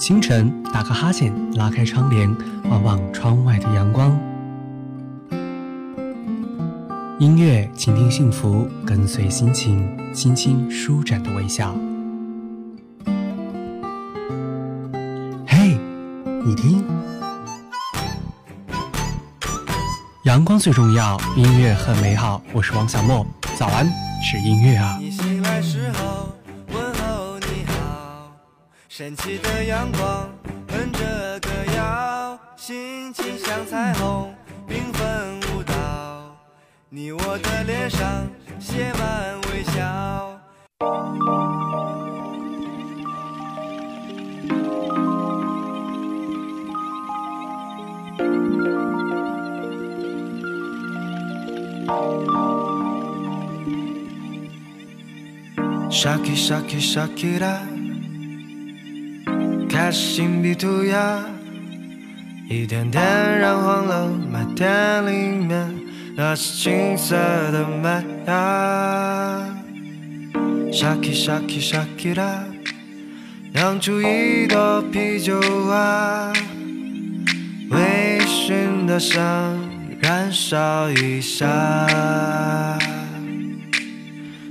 清晨打个哈欠，拉开窗帘，望望窗外的阳光。音乐，倾听幸福，跟随心情，轻轻舒展的微笑。嘿，你听，阳光最重要，音乐很美好。我是王小莫，早安，是音乐啊。你醒来时候，升起的阳光哼着歌谣，心情像彩虹缤纷舞蹈，你我的脸上写满微笑。Shaki Shaki Shakira，开始心笔涂鸦，一点点染黄了麦田里面那是青色的麦芽。Shaki Shaki Shakira，酿出一朵啤酒花，微醺的香燃烧一下。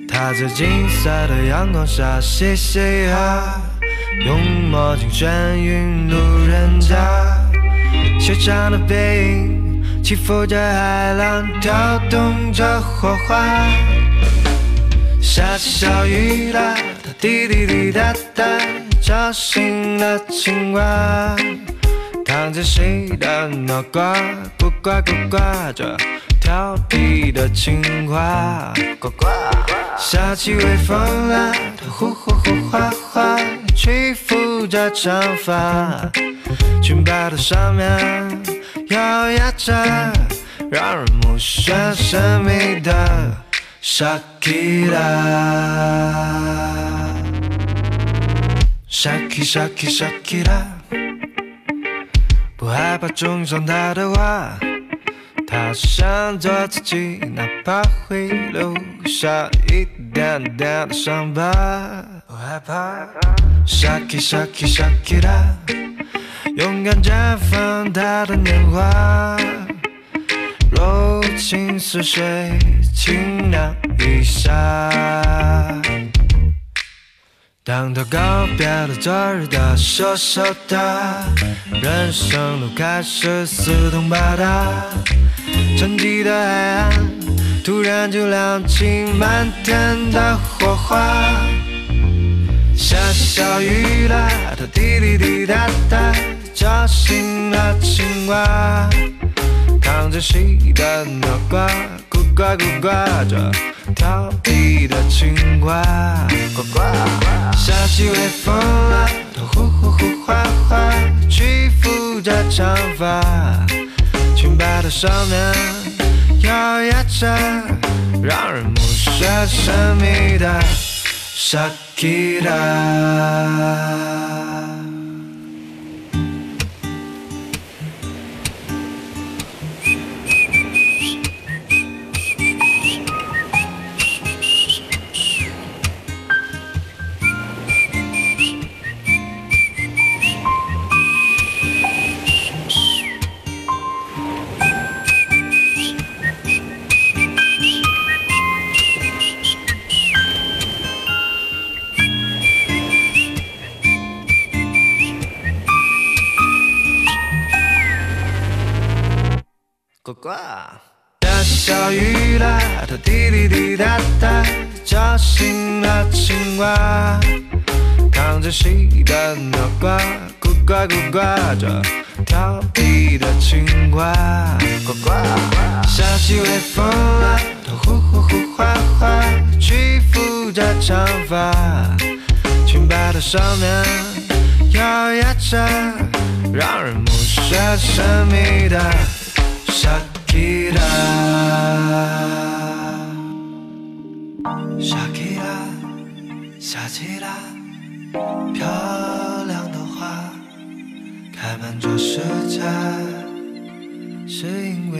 他在金色的阳光下嘻嘻哈，用墨镜眩晕路人甲，修长的背影起伏着海浪，跳动着火花。下起小雨啦，它滴滴滴答答，吵醒了青蛙，躺在谁的脑瓜咕呱咕呱着。调皮的青蛙，呱呱。下起微风啦，它呼呼呼哗哗，吹拂着长发，裙摆的上面摇曳着让人目眩神迷的 Shakira。Shaki Shaki Shakira，不害怕种上他的花。他想做自己，哪怕会留下一点点的伤疤。害怕，Shaki Shaki Shakira，勇敢绽放他的年华，柔情似水，清凉一下。当他告别了昨日的羞羞答，人生路开始四通八达，沉寂的海岸突然就亮起满天的火花。下起小雨啦，它滴滴滴答答，叫醒了青蛙，扛着洗的脑瓜，咕呱咕呱着。调皮的青蛙，呱呱。下起微风啦，它呼呼呼哗哗，吹拂着长发，裙摆的上面摇曳着让人目眩神迷的 Shakira。它滴滴滴答答，叫醒了青蛙，扛着洗的脑瓜，咕呱咕呱着，调皮的青蛙，呱呱。下起微风啦，它呼呼呼哗哗，吹拂着长发，裙摆的上面摇曳着让人目眩神迷的。这世界，是因为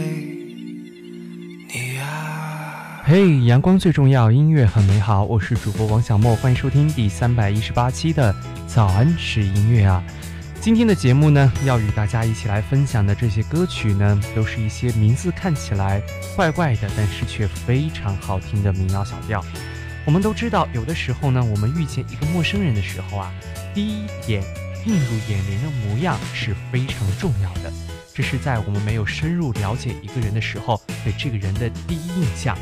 你啊。嘿，阳光最重要，音乐很美好，我是主播王小莫，欢迎收听第三百一十八期的早安是音乐啊。今天的节目呢，要与大家一起来分享的这些歌曲呢，都是一些名字看起来怪怪的，但是却非常好听的民谣小调。我们都知道，有的时候呢，我们遇见一个陌生人的时候啊，第一眼映入眼帘的模样是非常重要的。这是在我们没有深入了解一个人的时候，对这个人的第一印象。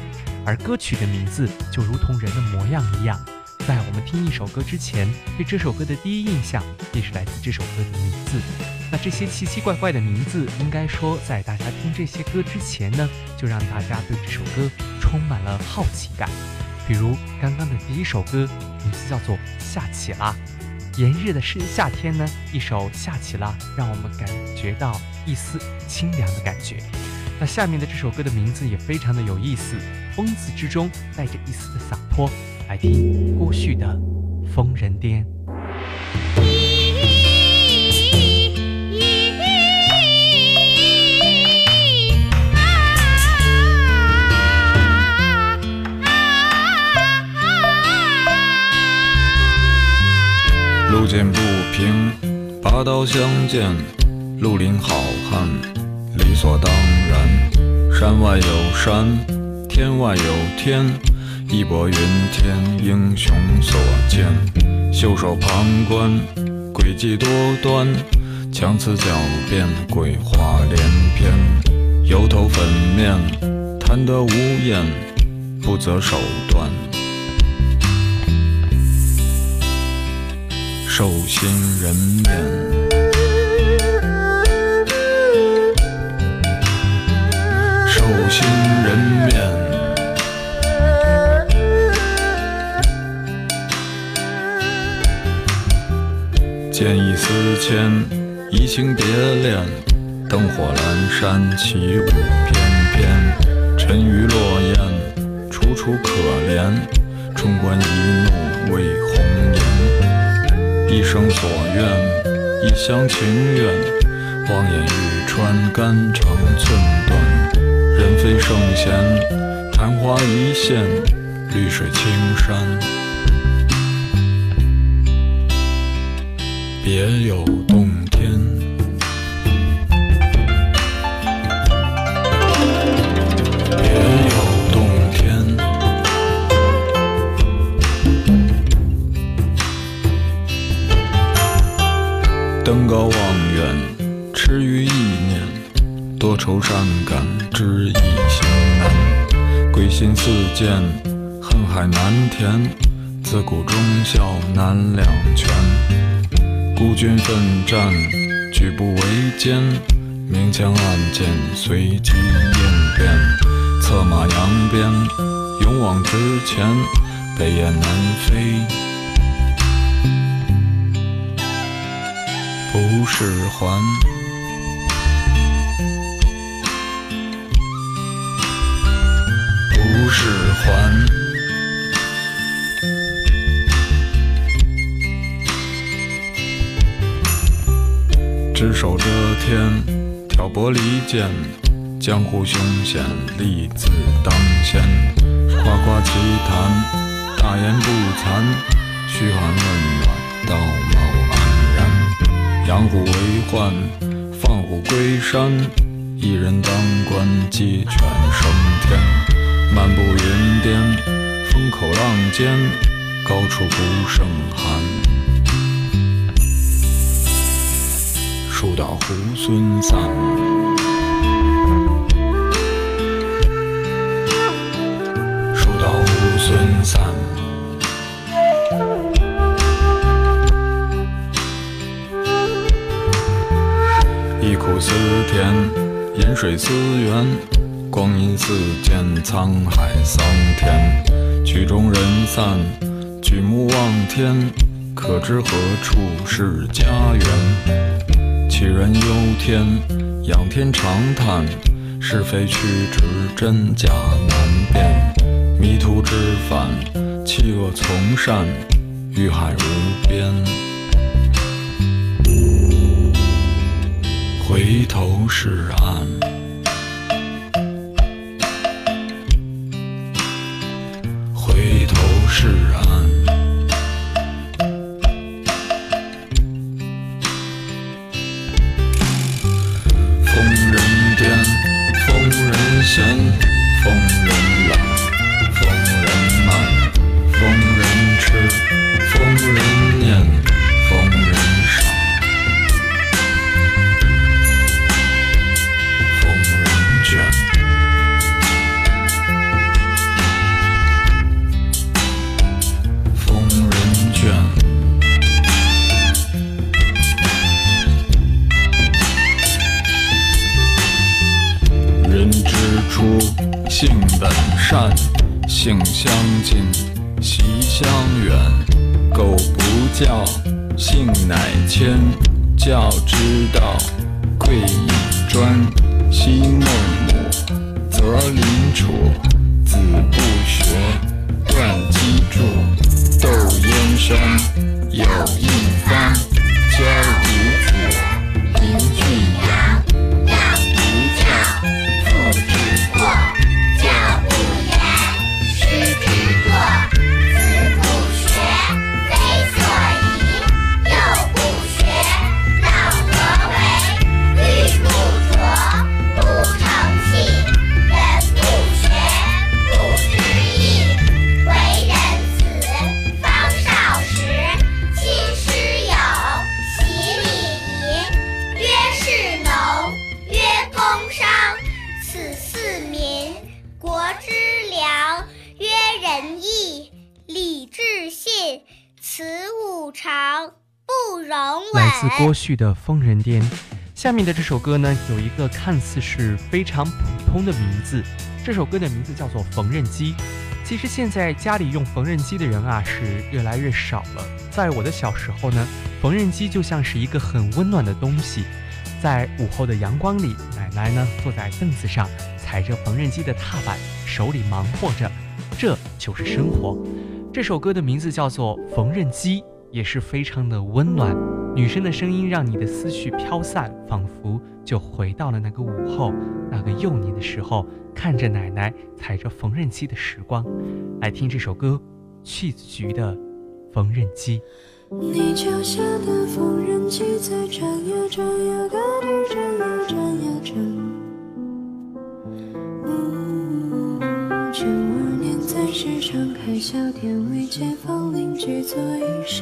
而歌曲的名字就如同人的模样一样，在我们听一首歌之前，对这首歌的第一印象便是来自这首歌的名字。那这些奇奇怪怪的名字，应该说在大家听这些歌之前呢，就让大家对这首歌充满了好奇感。比如刚刚的第一首歌，名字叫做《下起啦》，炎热的是夏天呢，一首《下起啦》，让我们感觉到一丝清凉的感觉。那下面的这首歌的名字也非常的有意思。疯子之中带着一丝的洒脱，来听郭旭的《疯人癫》。路见不平，拔刀相见，绿林好汉，理所当然。山外有山。天外有天，义薄云天，英雄所见。袖手旁观，诡计多端，强词狡辩，鬼话连篇。油头粉面，贪得无厌，不择手段。兽心人面，兽心人面。见异思迁，移情别恋，灯火阑珊，起舞翩翩。沉鱼落雁，楚楚可怜。冲冠一怒为红，一生所愿，一厢情愿。望眼欲穿，肝肠寸断。人非圣贤，昙花一现，绿水青山。别有洞天，登高望远，痴于意念，多愁善感，知易行难。归心似箭，恨海难填，自古忠孝难两全。孤军奋战，举步维艰，明枪暗箭，随机应变，策马扬鞭，勇往直前，北雁南飞，不是还，不是还。只手遮天，挑拨离间，江湖凶险，利字当先。夸夸其谈，大言不惭，嘘寒问暖，道貌。养虎为患，放虎归山，一人当官，鸡犬升天。漫步云巅，风口浪尖，高处不胜寒。树倒猢狲散，树倒猢狲散。忆苦思甜，饮水思源，光阴似箭，沧海桑田。曲终人散，举目望天，可知何处是家园？杞人忧天，仰天长叹，是非曲直，真假难辨。迷途知返，弃恶从善，欲海无边。回头是岸，天。教之道，贵以专。昔孟母，择邻处，去的《疯人癫》，下面的这首歌呢，有一个看似是非常普通的名字，这首歌的名字叫做《缝纫机》。其实现在家里用缝纫机的人啊是越来越少了。在我的小时候呢，缝纫机就像是一个很温暖的东西，在午后的阳光里，奶奶呢坐在凳子上，踩着缝纫机的踏板，手里忙活着，这就是生活。这首歌的名字叫做《缝纫机》。也是非常的温暖，女生的声音让你的思绪飘散，仿佛就回到了那个午后，那个幼年的时候，看着奶奶踩着缝纫机的时光。来听这首歌，去子菊的《缝纫机》。你脚下的缝纫机在转呀转呀，个地转呀转呀转。九二年在市场开小店，为街坊邻居做衣裳。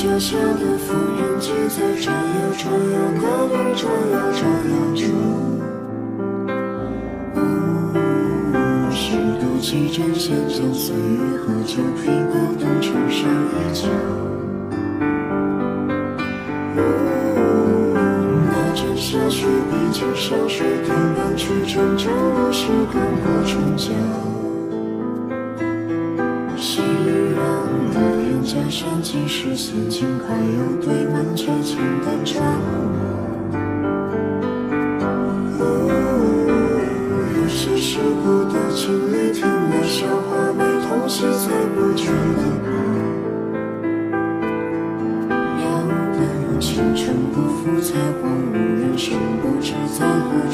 缝纫机在转呀转呀，快点转呀转呀转。十渡七针线将岁月和旧皮革当成上衣角。那阵下雪，毕竟山水即是闲情，还有堆满绝情的战火。有些世故的情侣，听了笑话没痛惜，才不觉得怕。要等青春不复，才荒芜人生，不知在何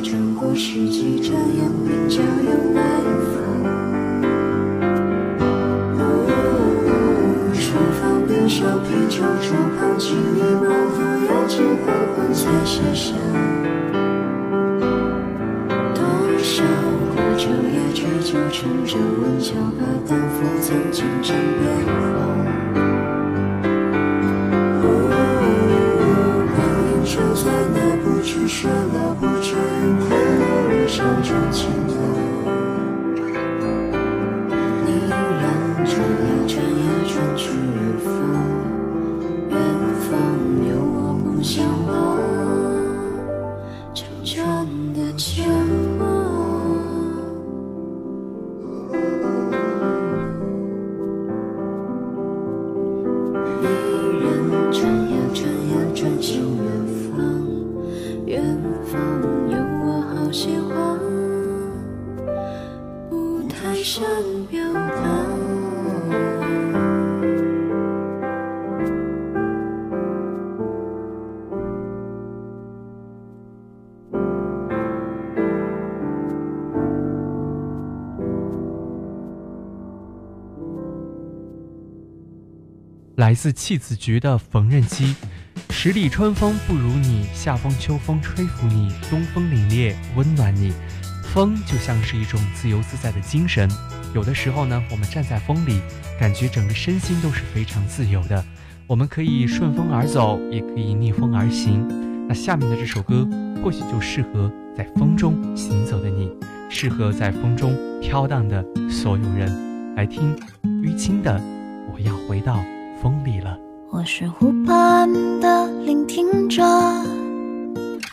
转过世纪，这样名叫有南方。呜，厨房边小啤酒桌旁，几粒毛和药剂缓缓在写下。多少苦酒也追究，趁着温桥和丹佛曾经常变化。光阴守在那不知衰老不知云，快乐路来自弃子局的缝纫机，十里春风不如你，夏风秋风吹拂你，东风凛冽温暖你。风就像是一种自由自在的精神，有的时候呢，我们站在风里，感觉整个身心都是非常自由的。我们可以顺风而走，也可以逆风而行。那下面的这首歌，或许就适合在风中行走的你，适合在风中飘荡的所有人。来听淤青的《我要回到风里了》。我是湖畔的聆听者，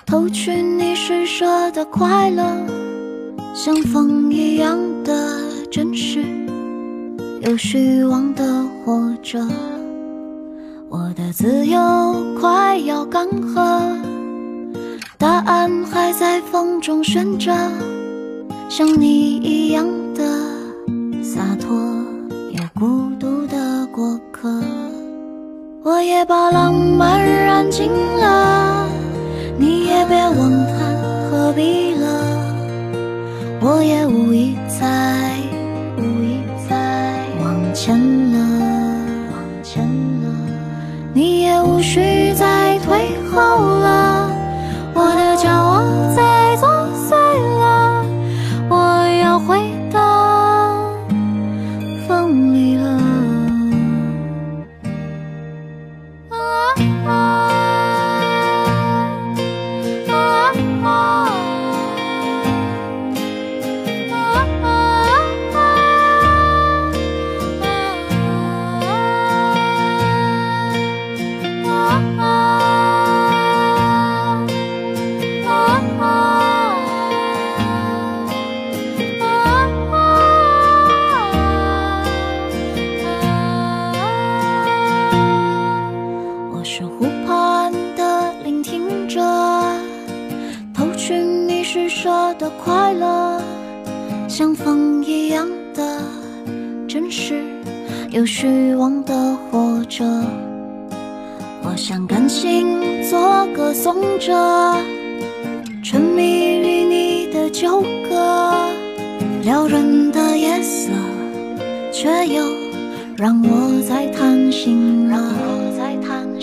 偷取你施舍的快乐，像风一样的真实，有虚妄的活着。我的自由快要干涸，答案还在风中悬着，像你一样的洒脱又孤独的过客。我也把浪漫燃尽了，你也别问他何必了。我也无意再纠葛，撩人的夜色，却又让我在叹息了。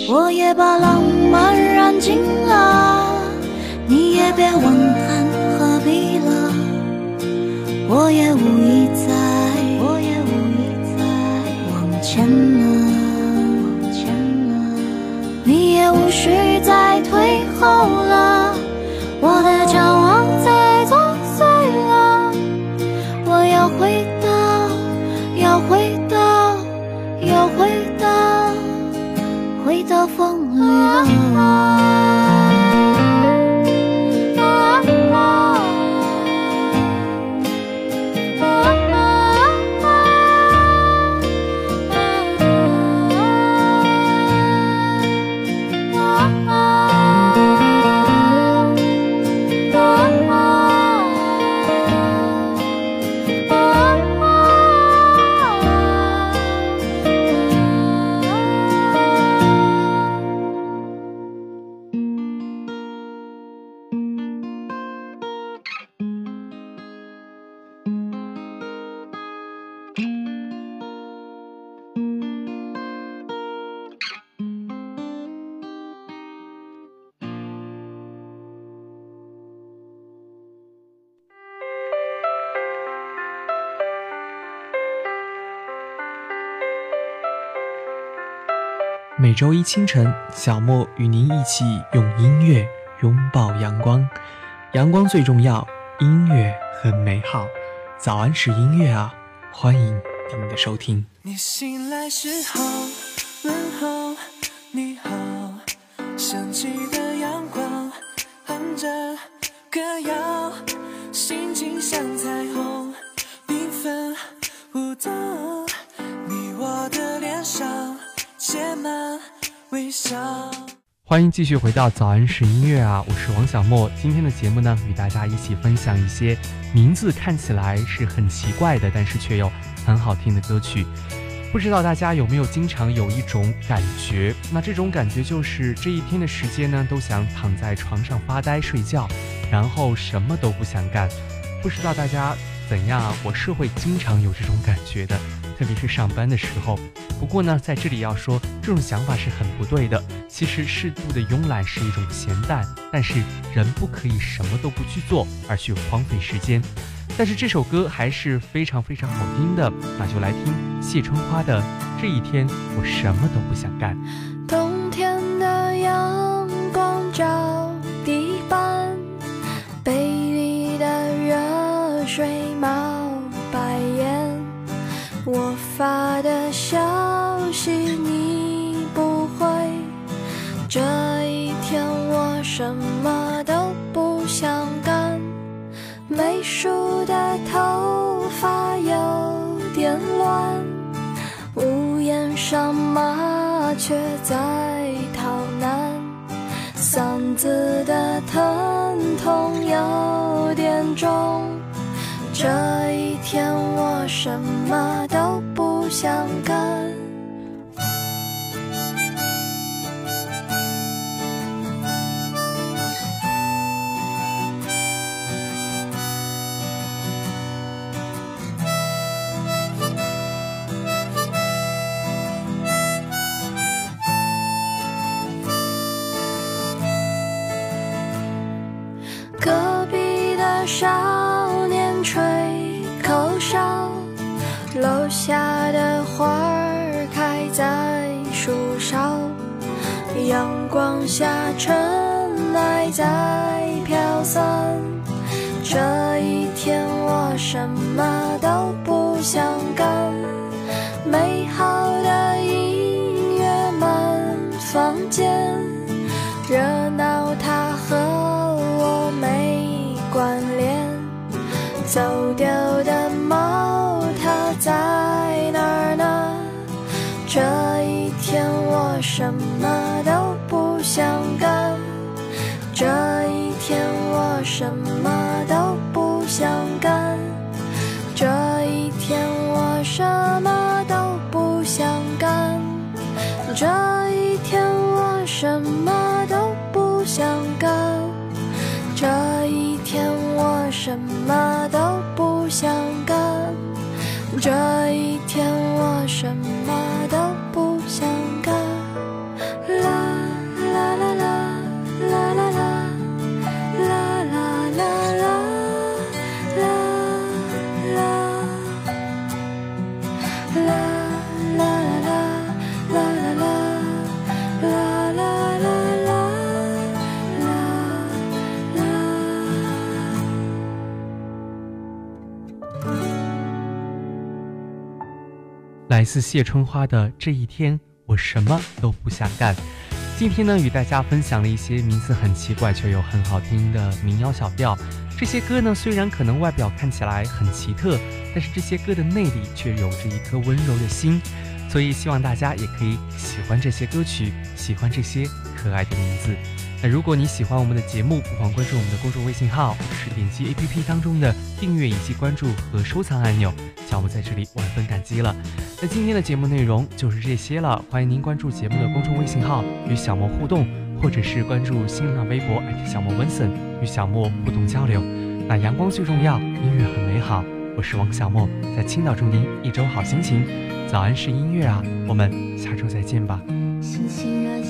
我也把浪漫燃尽了，你也别问看何必了。我也无意再，我也无意再往前了，往前了。你也无需再退后了，我的每周一清晨，小莫与您一起用音乐拥抱阳光。阳光最重要，音乐很美好。早安是音乐啊，欢迎您的收听。你醒来时候问候你好，升起的阳光哼着歌谣，微笑。欢迎继续回到早安是音乐啊，我是王小莫。今天的节目呢，与大家一起分享一些名字看起来是很奇怪的，但是却又很好听的歌曲。不知道大家有没有经常有一种感觉？那这种感觉就是这一天的时间呢，都想躺在床上发呆睡觉，然后什么都不想干。不知道大家怎样啊？我是会经常有这种感觉的，特别是上班的时候。不过呢，在这里要说，这种想法是很不对的。其实适度的慵懒是一种闲淡，但是人不可以什么都不去做而去荒废时间。但是这首歌还是非常非常好听的，那就来听谢春花的《这一天我什么都不想干》。冬天在逃难，嗓子的疼痛有点重。这一天我什么都不想干。光下尘埃在飘散。这一天我什么都不想干，美好的音乐满房间，热闹它和我没关联。走丢的猫它在哪儿呢？这一天我什么都想干，这一天我什么都不想干，这一天我什么都不想干，这一天我什么都不想干，这一天我什么都不想干，这一来自谢春花的这一天，我什么都不想干。今天呢，与大家分享了一些名字很奇怪却又很好听的民谣小调。这些歌呢，虽然可能外表看起来很奇特，但是这些歌的内里却有着一颗温柔的心。所以希望大家也可以喜欢这些歌曲，喜欢这些可爱的名字。那如果你喜欢我们的节目，不妨关注我们的公众微信号，或是点击 APP 当中的订阅以及关注和收藏按钮。小莫在这里万分感激了。那今天的节目内容就是这些了，欢迎您关注节目的公众微信号与小莫互动，或者是关注新浪微博小莫温森与小莫互动交流。那阳光最重要，音乐很美好。我是王小莫，在青岛祝您一周好心情。早安是音乐啊，我们下周再见吧。星星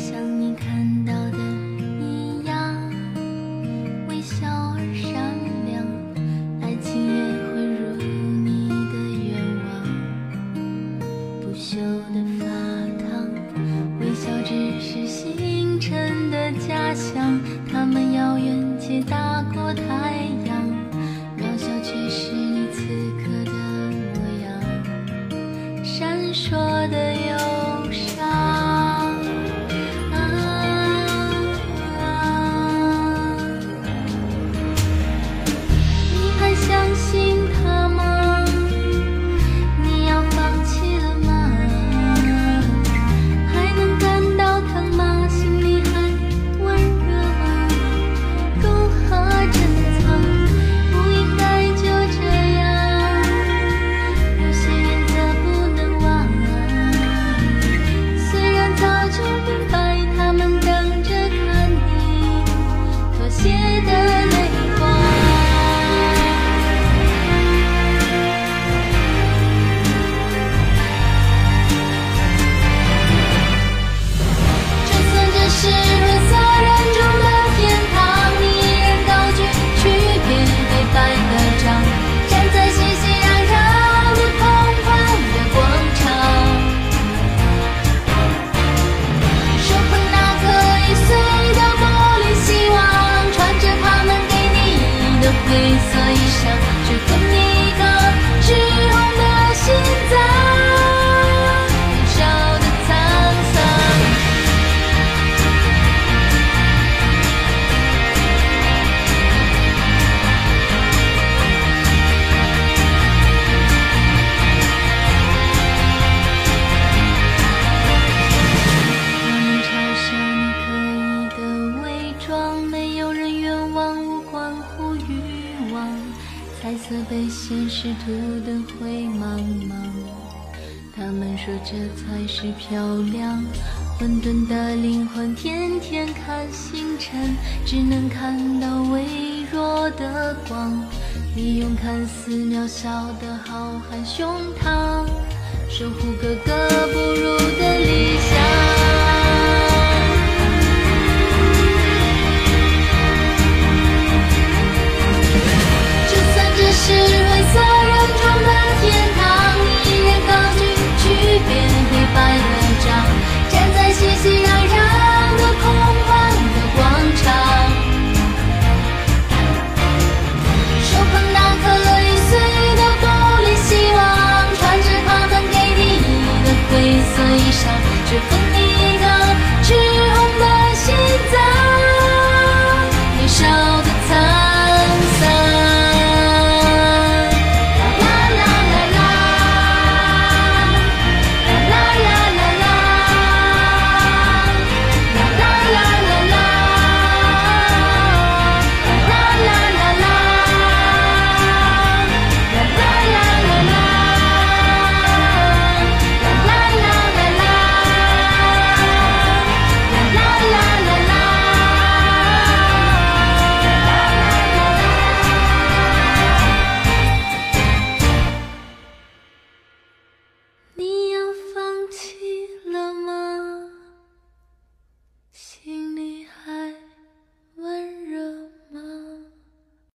沿途的灰茫茫他们说这才是漂亮。混沌的灵魂天天看星辰只能看到微弱的光。你用看似渺小的浩瀚胸膛守护格格不入的理想。就算这是